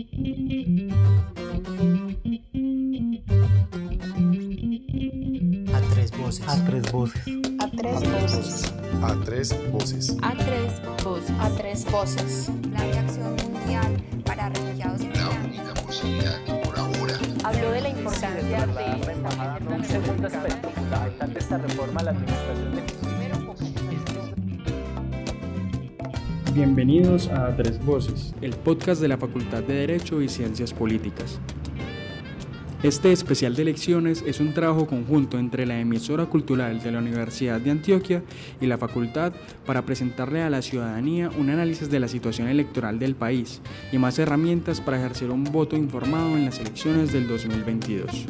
A tres voces. A tres voces. A tres voces. A tres voces. A tres voces. A tres voces. Plan de acción mundial para refugiados y La única posibilidad que por ahora Habló de la importancia de Un segundo aspecto fundamental de esta reforma a la administración de Bienvenidos a Tres Voces, el podcast de la Facultad de Derecho y Ciencias Políticas. Este especial de elecciones es un trabajo conjunto entre la emisora cultural de la Universidad de Antioquia y la facultad para presentarle a la ciudadanía un análisis de la situación electoral del país y más herramientas para ejercer un voto informado en las elecciones del 2022.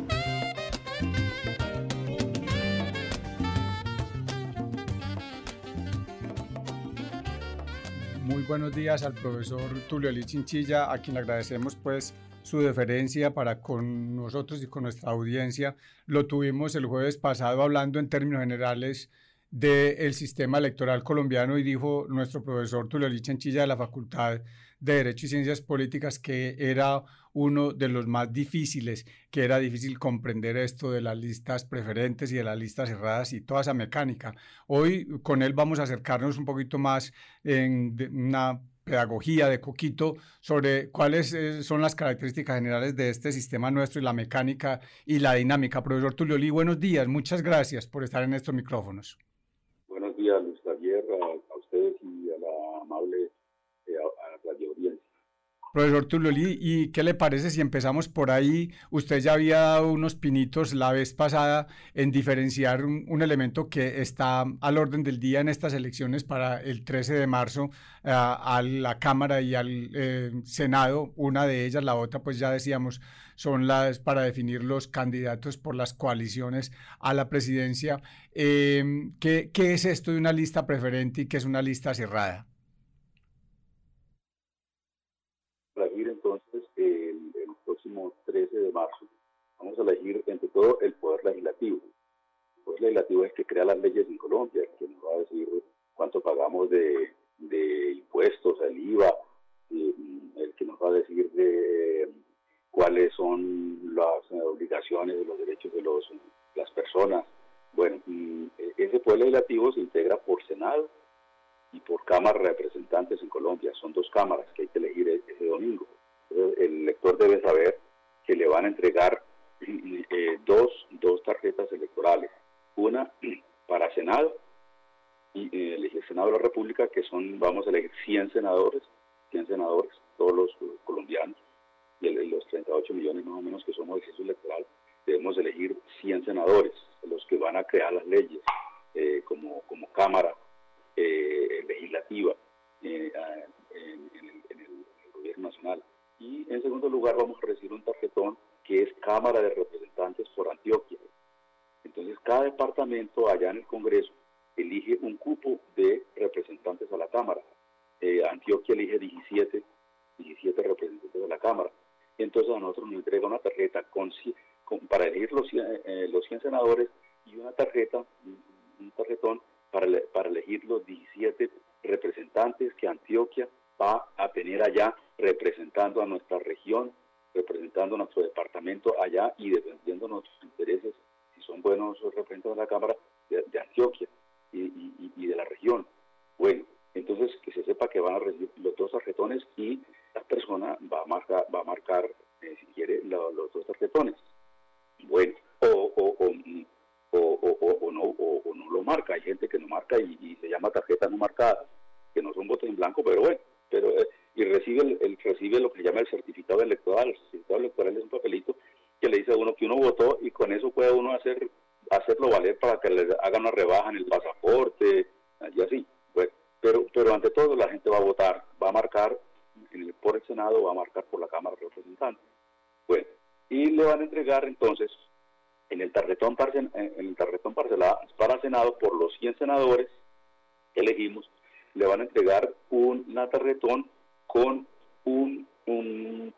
Buenos días al profesor Tulio Eli Chinchilla, a quien le agradecemos pues su deferencia para con nosotros y con nuestra audiencia. Lo tuvimos el jueves pasado hablando en términos generales del sistema electoral colombiano y dijo nuestro profesor Tulio Chinchilla de la Facultad de Derecho y Ciencias Políticas que era uno de los más difíciles, que era difícil comprender esto de las listas preferentes y de las listas cerradas y toda esa mecánica. Hoy con él vamos a acercarnos un poquito más en una pedagogía de Coquito sobre cuáles eh, son las características generales de este sistema nuestro y la mecánica y la dinámica. Profesor Tulio Lee, buenos días, muchas gracias por estar en estos micrófonos. Buenos días, Luis Javier, a, a ustedes y a la amable eh, a, a radio audiencia. Profesor Tulio Lee, ¿y qué le parece si empezamos por ahí? Usted ya había dado unos pinitos la vez pasada en diferenciar un, elemento que está al orden del día en estas elecciones para el 13 de marzo uh, a la Cámara y al eh, Senado. Una de ellas, la otra, pues ya decíamos, son las para definir los candidatos por las coaliciones a la presidencia. Eh, ¿qué, ¿Qué es esto de una lista preferente y qué es una lista cerrada? elegir entonces el, el, próximo 13 de marzo. Vamos elegir entre todo el poder legislativo. El poder legislativo es el que crea las leyes en Colombia, que nos va a decir cuánto pagamos de, de impuestos, el IVA, el que nos va a decir de cuáles son las obligaciones y los derechos de los, las personas. Bueno, ese poder legislativo se integra por Senado, y por cámaras representantes en Colombia. Son dos cámaras que hay que elegir ese domingo. El elector debe saber que le van a entregar eh, dos, dos tarjetas electorales. Una para Senado, y eh, elegir Senado de la República, que son, vamos a elegir 100 senadores, 100 senadores, todos los colombianos, y el, los 38 millones más o menos que somos censo electoral, debemos elegir 100 senadores, los que van a crear las leyes eh, como, como Cámara eh, legislativa eh, en, en, el, en, el, gobierno nacional. Y en segundo lugar vamos a recibir un tarjetón que es Cámara de Representantes por Antioquia. Entonces cada departamento allá en el Congreso elige un cupo de representantes a la Cámara. Eh, Antioquia elige 17, 17 representantes de la Cámara. Entonces a nosotros nos entrega una tarjeta con, con para elegir los, eh, los 100 senadores y una tarjeta, un tarjetón para, para elegir los 17 representantes que Antioquia va a tener allá representando a nuestra región, representando nuestro departamento allá y defendiendo nuestros intereses, si son buenos representantes de la Cámara de, Antioquia y, y, y, de la región. Bueno, entonces que se sepa que van a recibir los dos tarjetones y la persona va a marcar, va a marcar eh, si quiere, lo, los dos tarjetones. Bueno, o o, o, o, no, o, no lo marca. Hay gente que no marca y, y, se llama tarjeta no marcada, que no son votos en blanco, pero bueno, pero eh, y recibe el, el, recibe lo que se llama el certificado electoral. El certificado electoral es un papelito que le dice a uno que uno votó y con eso puede uno hacer hacerlo valer para que le hagan una rebaja en el pasaporte y así. Bueno, pero pero ante todo la gente va a votar, va a marcar por el Senado, va a marcar por la Cámara de Representantes. Bueno, y le van a entregar entonces en el tarjetón, en el tarjetón parcelado para Senado por los 100 senadores que elegimos, le van a entregar un, una tarjetón con un, un,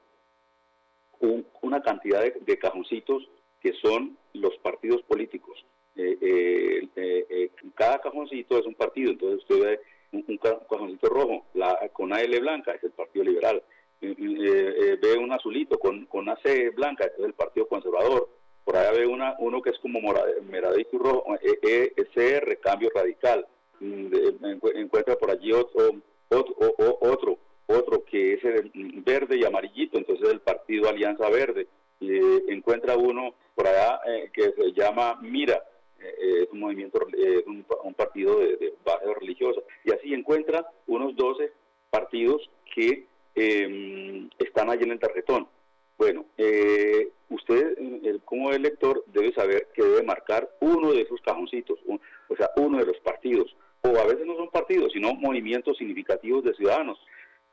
un, una cantidad de, cajoncitos que son los partidos políticos. Eh, eh, eh, cada cajoncito es un partido, entonces usted ve un, cajoncito rojo la, con AL blanca, es el Partido Liberal, ve un azulito con, con una C blanca, es el Partido Conservador. Por allá ve uno que es como moradito rojo, ECR, Cambio Radical. Mm, encuentra por allí otro, otro, otro que es el verde y amarillito, entonces el Partido Alianza Verde. Y encuentra uno por allá que se llama Mira, es un movimiento, es un, partido de, base religiosa. Y así encuentra unos 12 partidos que em, están allí en el tarjetón. Bueno, eh, usted como elector debe saber que debe marcar uno de esos cajoncitos, o sea, uno de los partidos. O a veces no son partidos, sino movimientos significativos de ciudadanos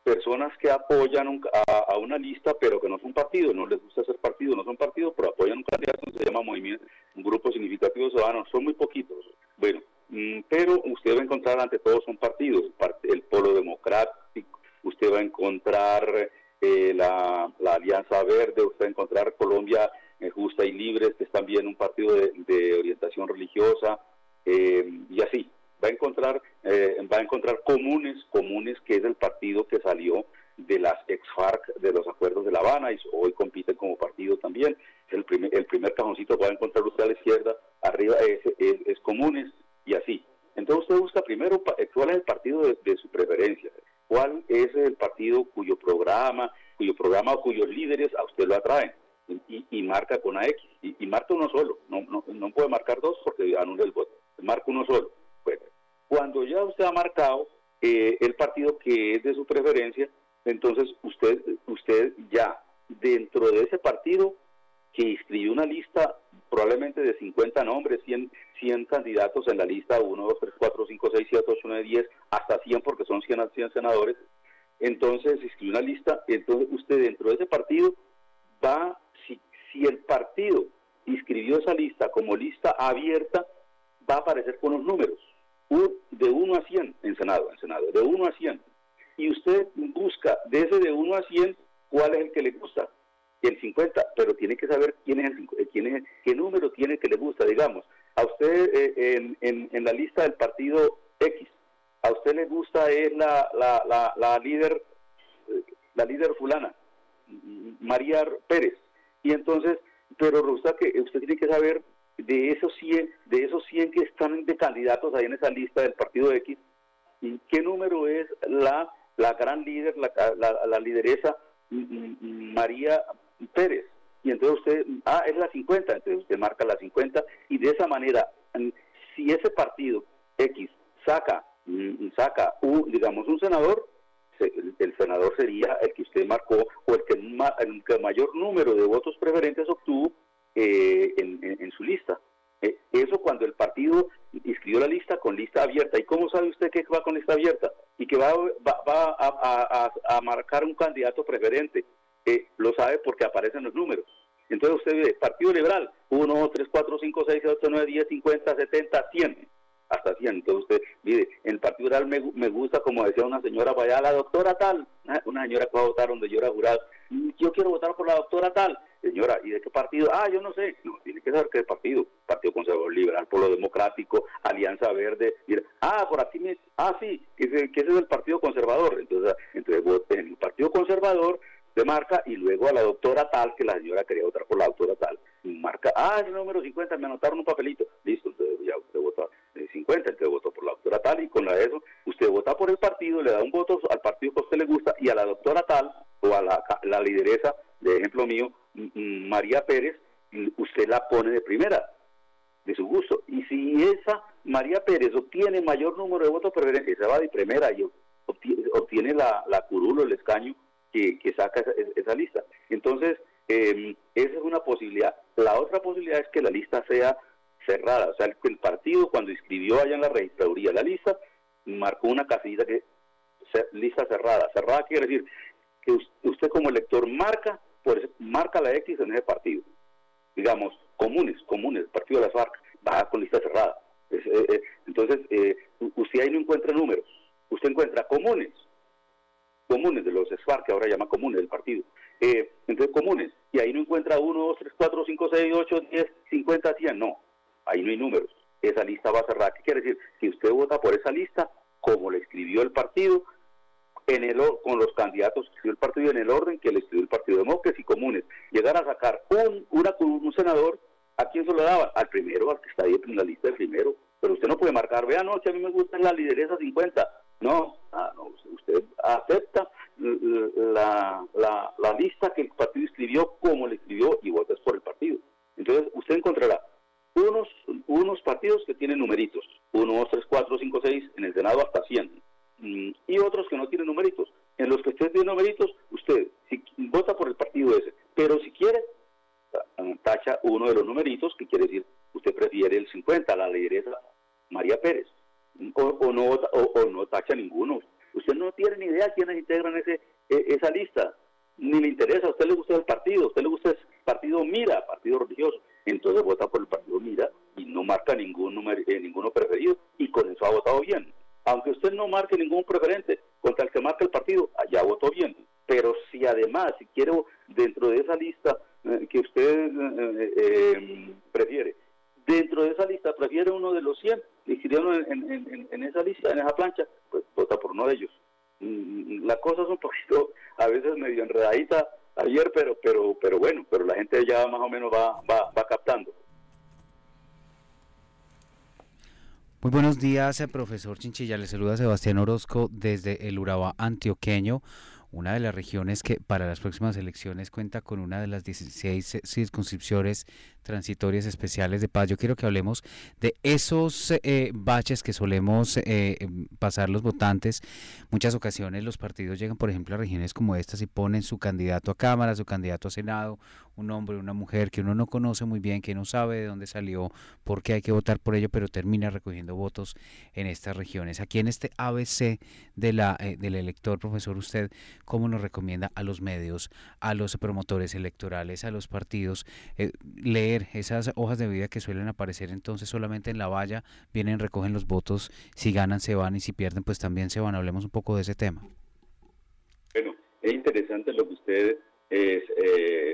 personas que apoyan a, una lista, pero que no son partidos, no les gusta ser partido, no son partidos, pero apoyan un candidato, se llama movimiento, un grupo significativo de son muy poquitos. Bueno, mm, pero usted va a encontrar ante todos son partidos, el Polo Democrático, usted va a encontrar eh, la, Alianza Verde, usted va a encontrar Colombia eh, Justa y Libre, que es también un partido de, orientación religiosa, eh, y así va a encontrar eh, va a encontrar comunes comunes que es el partido que salió de las ex FARC de los acuerdos de La Habana y hoy compite como partido también. El primer el primer cajoncito va a encontrar usted a la izquierda arriba es, es, comunes y así entonces usted busca primero cuál es el partido de, su preferencia cuál es el partido cuyo programa cuyo programa o cuyos líderes a usted lo atraen y, marca con AX y, y marca uno solo no, no, no puede marcar dos porque anula el voto marca uno solo cuando ya usted ha marcado eh, el partido que es de su preferencia, entonces usted, usted ya dentro de ese partido que inscribió una lista probablemente de 50 nombres, 100, 100 candidatos en la lista, 1, 2, 3, 4, 5, 6, 7, 8, 9, 10, hasta 100 porque son 100, 100 senadores. Entonces inscribió una lista, entonces usted dentro de ese partido va, si, el partido inscribió esa lista como lista abierta, va a aparecer con los números de 1 a 100 en Senado, en Senado, de 1 a 100. Y usted busca de ese de 1 a 100 cuál es el que le gusta. El 50, pero tiene que saber quién es, el, eh, quién es qué número tiene que le gusta, digamos. A usted eh, en, en, la lista del partido X, a usted le gusta es la, la, la, la líder, eh, la líder fulana, María Pérez. Y entonces, pero resulta que usted tiene que saber de esos 100, de esos 100 que están de candidatos ahí en esa lista del partido X, ¿y qué número es la, la gran líder, la, la, lideresa María Pérez? Y entonces usted, ah, es la 50, entonces usted marca la 50 y de esa manera, si ese partido X saca, saca un, digamos, un senador, el, senador sería el que usted marcó o el que, el que mayor número de votos preferentes obtuvo eh, en, su lista. Eh, eso cuando el partido inscribió la lista con lista abierta. ¿Y cómo sabe usted que va con lista abierta? Y que va, va, a, marcar un candidato preferente. Eh, lo sabe porque aparecen los números. Entonces usted ve, Partido Liberal, 1, 3, 4, 5, 6, 8, 9, 10, 50, 70, 100. Hasta 100. Entonces usted, mire, en el Partido Liberal me, me gusta, como decía una señora vaya la doctora tal, una señora que va a votar donde yo era jurado, yo quiero votar por la doctora tal Señora, ¿y de qué partido? Ah, yo no sé. No, tiene que saber qué partido. Partido Conservador Liberal, Polo Democrático, Alianza Verde. ah, por aquí me... Ah, sí, que ese, que ese es el Partido Conservador. Entonces, entonces en el Partido Conservador se marca y luego a la doctora tal, que la señora quería votar por la doctora tal, marca, ah, el número 50, me anotaron un papelito. Listo, entonces ya usted votó 50, entonces votó por la doctora tal y con la de eso, usted vota por el partido, le da un voto al partido que usted le gusta y a la doctora tal o a la, la lideresa, de ejemplo mío, María Pérez, usted la pone de primera, de su gusto. Y si esa María Pérez obtiene mayor número de votos preferentes, esa va de primera y obtiene, la, la curulo, el escaño que, saca esa, lista. Entonces, em, esa es una posibilidad. La otra posibilidad es que la lista sea cerrada, o sea, el partido cuando inscribió allá en la registraduría la lista, marcó una casilla que lista cerrada. Cerrada quiere decir que usted como elector marca marca la X en ese partido. Digamos, comunes, comunes, partido de las FARC, va con lista cerrada. Eh, eh, entonces, eh, usted ahí no encuentra números, usted encuentra comunes, comunes de los FARC, ahora llama comunes del partido. Entonces, comunes, y ahí no encuentra 1, 2, 3, 4, 5, 6, 8, 10, 50, 100, no, ahí no hay números. Esa lista va cerrada. ¿Qué quiere decir? Que usted vota por esa lista como le escribió el partido, en el, con los candidatos que escribió el partido en el orden que le escribió el Partido Demócratas y Comunes. Llegar a sacar un, una, un senador, ¿a quién se lo daba? Al primero, al que está ahí en la lista del primero. Pero usted no puede marcar, vea, no, si a mí me gusta la lideresa 50. No, ah, no usted acepta la, la, la lista que el partido escribió como le escribió y votas por el partido. Entonces, usted encontrará unos, unos partidos que tienen numeritos, 1, 2, 3, 4, 5, 6, en el Senado hasta 100, mm, y otros que no tienen numeritos. En los que usted tiene numeritos, usted si, vota por el partido ese, pero si quiere, tacha uno de los numeritos, que quiere decir, usted prefiere el 50, la lideresa María Pérez, o, no, o, no tacha ninguno. Usted no tiene ni idea quiénes integran ese, e, esa lista, ni le interesa, a usted le gusta el partido, a usted le gusta el partido Mira, partido religioso entonces vota por el partido Mira y no marca ningún número, eh, ninguno preferido y con eso ha votado bien. Aunque usted no marque ningún preferente contra el que marca el partido, allá votó bien. Pero si además, si quiere dentro de esa lista eh, que usted eh, prefiere, dentro de esa lista prefiere uno de los 100 que en, en, esa lista, en esa plancha, pues vota por uno de ellos. Mm, la cosa es un poquito, a veces medio enredadita, ayer, pero, pero, pero bueno, pero la gente ya más o menos va, va, va captando. Muy buenos días, eh, profesor Chinchilla. Le saluda Sebastián Orozco desde el Urabá antioqueño una de las regiones que para las próximas elecciones cuenta con una de las 16 circunscripciones transitorias especiales de paz. Yo quiero que hablemos de esos eh, baches que solemos eh, em, pasar los votantes. Muchas ocasiones los partidos llegan, por ejemplo, a regiones como estas y ponen su candidato a Cámara, su candidato a Senado, un hombre, una mujer que uno no conoce muy bien, que no sabe de dónde salió, por qué hay que votar por ello, pero termina recogiendo votos en estas regiones. Aquí en este ABC de la, eh, del elector, profesor, usted cómo nos recomienda a los medios, a los promotores electorales, a los partidos, eh, esas hojas de vida que suelen aparecer entonces solamente en la valla, vienen, recogen los votos, si ganan se van y si pierden pues también se van. Hablemos un poco de ese tema. Bueno, es interesante lo que usted eh,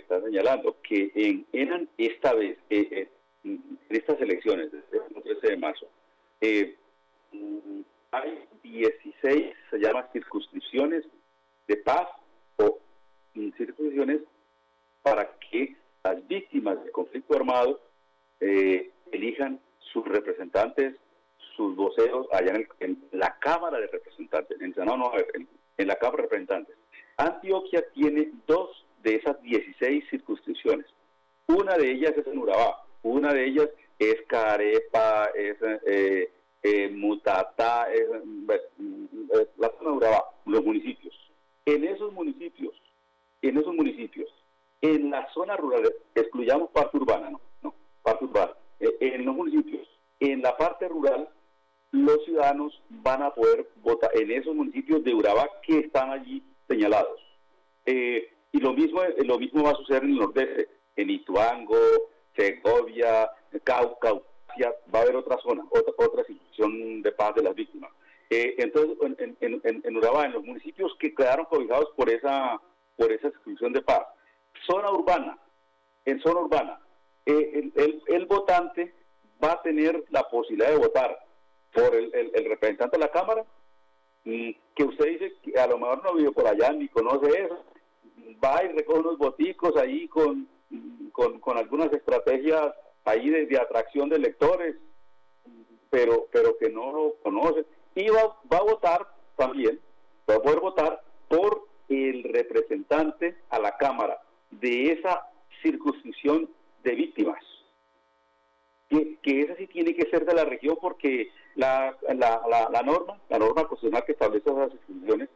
está señalando, que en, esta vez, eh, en estas elecciones, desde el 13 de marzo, mm, hay 16, se llama circunscripciones de paz o circunstancias para que las víctimas del conflicto armado eh, elijan sus representantes, sus voceros allá en, la Cámara de Representantes, en, no, no, en, en la Cámara de Representantes. Antioquia tiene dos de esas 16 circunscripciones. Una de ellas es en Urabá, una de ellas es Carepa, es eh, eh, Mutatá, es, la zona de Urabá, los municipios en esos municipios, en esos municipios, en la zona rural, excluyamos parte urbana, no, no, parte urbana, eh, en los municipios, en la parte rural, los ciudadanos van a poder votar en esos municipios de Urabá que están allí señalados. Eh, y lo mismo, lo mismo va a suceder en el nordeste, en Ituango, Segovia, Cauca, va a haber otra zona, otra, otra situación de paz de las víctimas. Eh, entonces, en, en, en, Urabá, en los municipios que quedaron cobijados por esa, por esa exclusión de paz, zona urbana, en zona urbana, eh, el, votante va a tener la posibilidad de votar por el, representante de la Cámara, que usted dice que a lo mejor no vive por allá ni conoce eso, va y recoge unos boticos ahí con, con, algunas estrategias ahí de, de, atracción de electores, pero, pero que no lo conoce y va, a votar también, va a poder votar por el representante a la Cámara de esa circunscripción de víctimas. Que, que esa sí tiene que ser de la región porque la, la, la, norma, la norma constitucional que establece esas circunscripciones,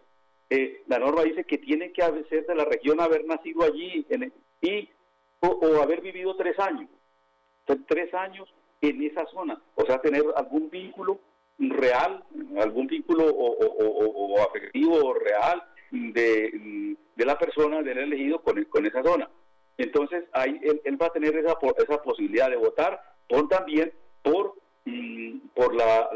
eh, la norma dice que tiene que ser de la región, haber nacido allí y o, haber vivido tres años, tres años en esa zona, o sea, tener algún vínculo real, algún vínculo o, afectivo real de, la persona del elegido con, con esa zona. Entonces, ahí él, va a tener esa, esa posibilidad de votar por también por, mm, por la,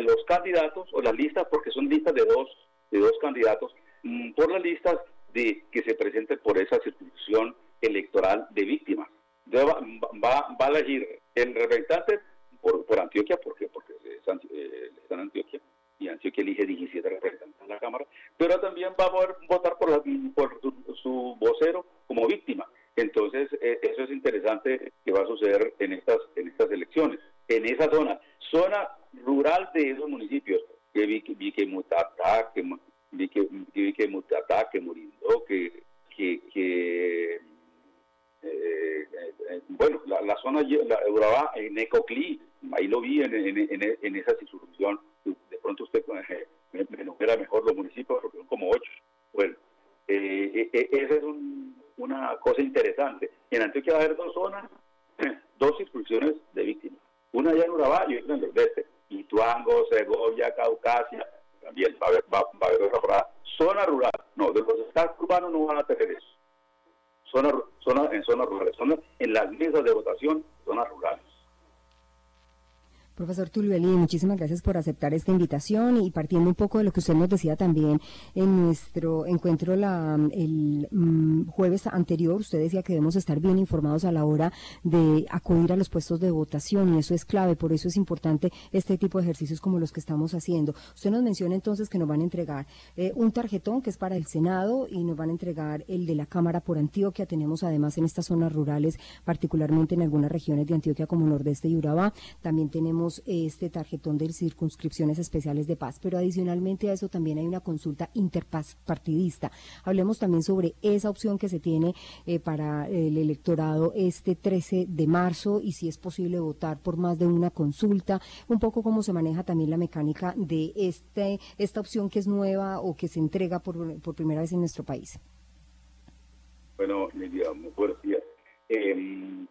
los candidatos o las listas, porque son listas de dos, de dos candidatos, mm, por las listas de que se presenten por esa circunscripción electoral de víctimas. va, va, va a elegir el representante por, por Antioquia, porque, porque eh, está en Antioquia y Antioquia elige 17 representantes en la Cámara, pero también va a poder votar por, su, vocero como víctima. Entonces, eh, eso es interesante que va a suceder en estas, en estas elecciones. En esa zona, zona rural de esos municipios, que vi, vi que Mutatá, que vi que, vi que Mutatá, que Murindó, que, que, que eh, eh, bueno, la, zona la, Urabá, en Ecoclí, ahí lo vi en, en, en, en esa situación. Pronto usted eh, me, me enumera mejor los municipios, porque son como ocho. Bueno, eh, eh, esa es un, una cosa interesante. En Antioquia va a haber dos zonas, dos circunscripciones de víctimas. Una allá en Urabá y otra en Nordeste. Ituango, Segovia, Caucasia, también va a haber, va, a haber otra Zona rural, no, de los estados urbanos no van a tener eso. Zona, zona, en zonas rurales, zona, en las mesas de votación, zonas rurales. Profesor Tulio muchísimas gracias por aceptar esta invitación y partiendo un poco de lo que usted nos decía también en nuestro encuentro la, el mm, jueves anterior, usted decía que debemos estar bien informados a la hora de acudir a los puestos de votación y eso es clave, por eso es importante este tipo de ejercicios como los que estamos haciendo. Usted nos menciona entonces que nos van a entregar eh, un tarjetón que es para el Senado y nos van a entregar el de la Cámara por Antioquia. Tenemos además en estas zonas rurales, particularmente en algunas regiones de Antioquia como Nordeste y Urabá, también tenemos este tarjetón de circunscripciones especiales de paz, pero adicionalmente a eso también hay una consulta interpaz partidista. Hablemos también sobre esa opción que se tiene eh, para el electorado este 13 de marzo y si es posible votar por más de una consulta, un poco cómo se maneja también la mecánica de este esta opción que es nueva o que se entrega por, por primera vez en nuestro país. Bueno, Lidia, buenos días. Eh,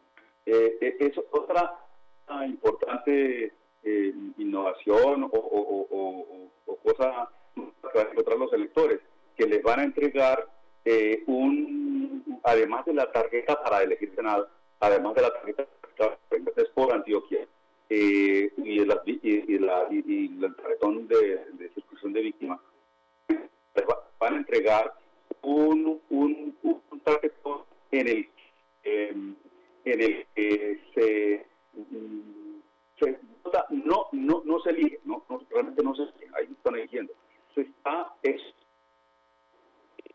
es otra importante eh, innovación o, o, cosa que van a encontrar los electores, que les van a entregar eh, un, además de la tarjeta para elegir Senado, además de la tarjeta por Antioquia eh, y, el, y, la, y, el tarjetón de, de de víctimas, les van a entregar un, un, un tarjetón en el, en el que se se no, no, no se elige, no, realmente no se elige, ahí están eligiendo. Se está es,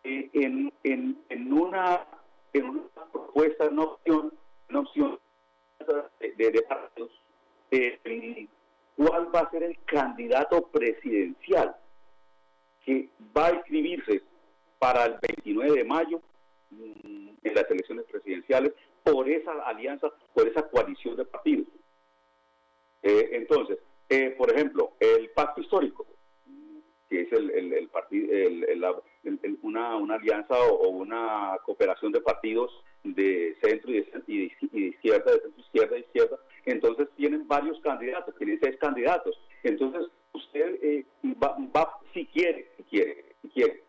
eh, en, en, en, una, en una propuesta, una opción, una opción de, de, partidos, eh, cuál va a ser el candidato presidencial que va a inscribirse para el 29 de mayo mm, en las elecciones presidenciales por esa alianza, por esa coalición de partidos. Eh, entonces, eh, por ejemplo, el pacto histórico, que es el, partido, una, alianza o, una cooperación de partidos de centro y de, y de, izquierda, de centro izquierda izquierda, entonces tienen varios candidatos, tienen seis candidatos. Entonces, usted eh, va, va, si quiere, si quiere, si quiere,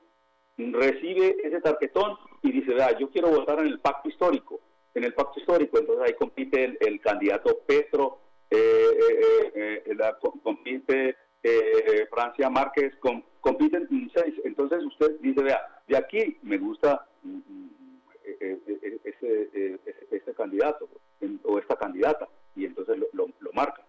recibe ese tarjetón y dice, vea, yo quiero votar en el pacto histórico. En el pacto histórico, entonces ahí compite el, el candidato Petro eh, eh, eh, la, compite Francia Márquez, compiten seis. Entonces usted dice, vea, de aquí me gusta mm, mm, ese, ese, candidato o esta candidata y entonces lo, lo, marca.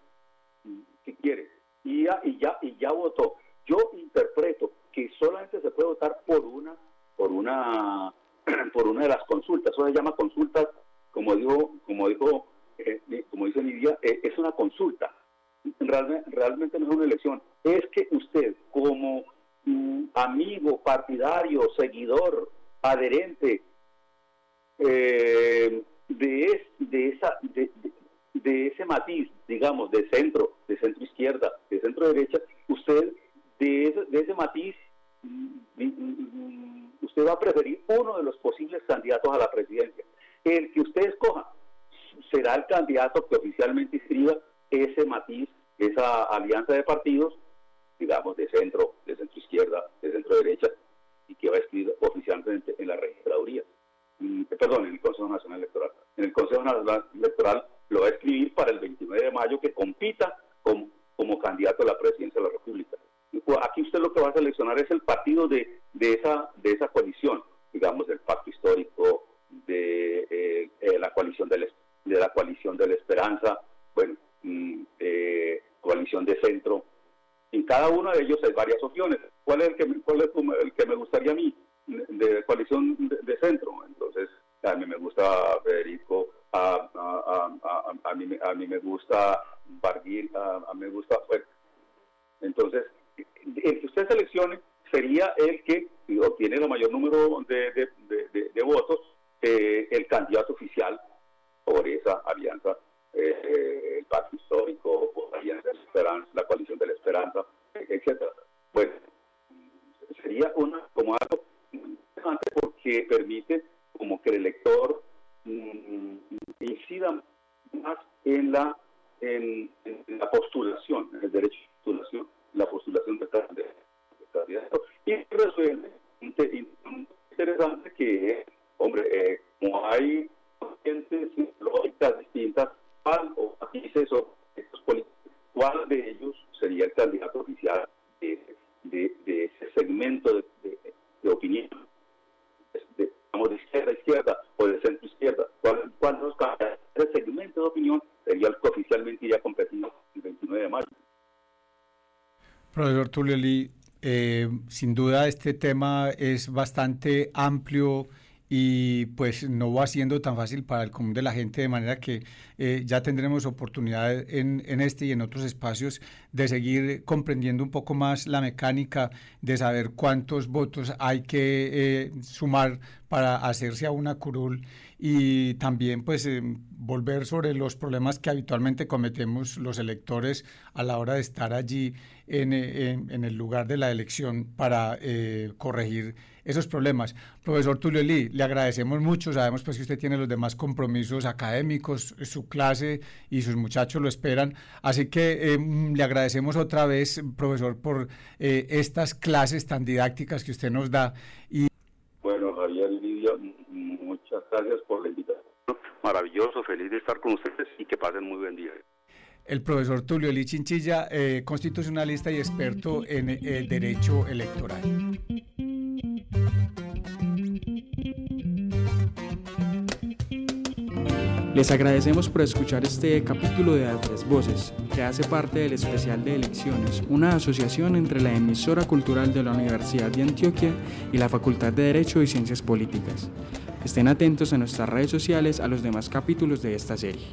¿Qué quiere? Y ya, y ya, y ya votó. Yo interpreto que solamente se puede votar por una, por una, por una de las consultas. Eso se llama consultas, como dijo, como dijo eh, como dice Lidia, eh, es una consulta. realmente no es una elección. Es que usted, como mm, amigo, partidario, seguidor, adherente eh, de, de, esa, de, ese matiz, digamos, de centro, de centro izquierda, de centro derecha, usted de ese, de ese matiz, mm, mm, usted va a preferir uno de los posibles candidatos a la presidencia. El que usted escoja será el candidato que oficialmente inscriba ese matiz, esa alianza de partidos, De la Esperanza, bueno, mm, eh, Coalición de Centro. En cada uno de ellos hay varias opciones. ¿Cuál es el que, cuál es el que me gustaría a mí? De, Coalición de Centro. Porque permite como que el elector mm, incida más en la en, la postulación, en el derecho de postulación, la postulación de candidato. Y resuelve interesante que, hombre, eh, como hay corrientes lógicas distintas, ¿cuál o matices o estos políticos, cuál de ellos sería el candidato oficial de, de, ese segmento de, de, opinión, de, digamos, de izquierda a izquierda o de centro izquierda, cuál, cuál los ese segmento de opinión sería el que oficialmente iría competido el 29 de mayo. Profesor Tulio Lee, eh, sin duda este tema es bastante amplio y pues no va siendo tan fácil para el común de la gente, de manera que eh, ya tendremos oportunidad en, este y en otros espacios de seguir comprendiendo un poco más la mecánica, de saber cuántos votos hay que eh, sumar para hacerse a una curul y también pues eh, volver sobre los problemas que habitualmente cometemos los electores a la hora de estar allí en, el lugar de la elección para corregir esos problemas. Profesor Tulio Lee, le agradecemos mucho, sabemos pues que usted tiene los demás compromisos académicos, su clase y sus muchachos lo esperan, así que em, le agradecemos otra vez, profesor, por eh, estas clases tan didácticas que usted nos da. Y... Bueno, Javier Lidia, muchas gracias por la invitación. Maravilloso, feliz de estar con ustedes y que pasen muy buen día el profesor Tulio Lee Chinchilla, eh, constitucionalista y experto en el eh, derecho electoral. Les agradecemos por escuchar este capítulo de Tres Voces, que hace parte del especial de elecciones, una asociación entre la emisora cultural de la Universidad de Antioquia y la Facultad de Derecho y Ciencias Políticas. Estén atentos a nuestras redes sociales a los demás capítulos de esta serie.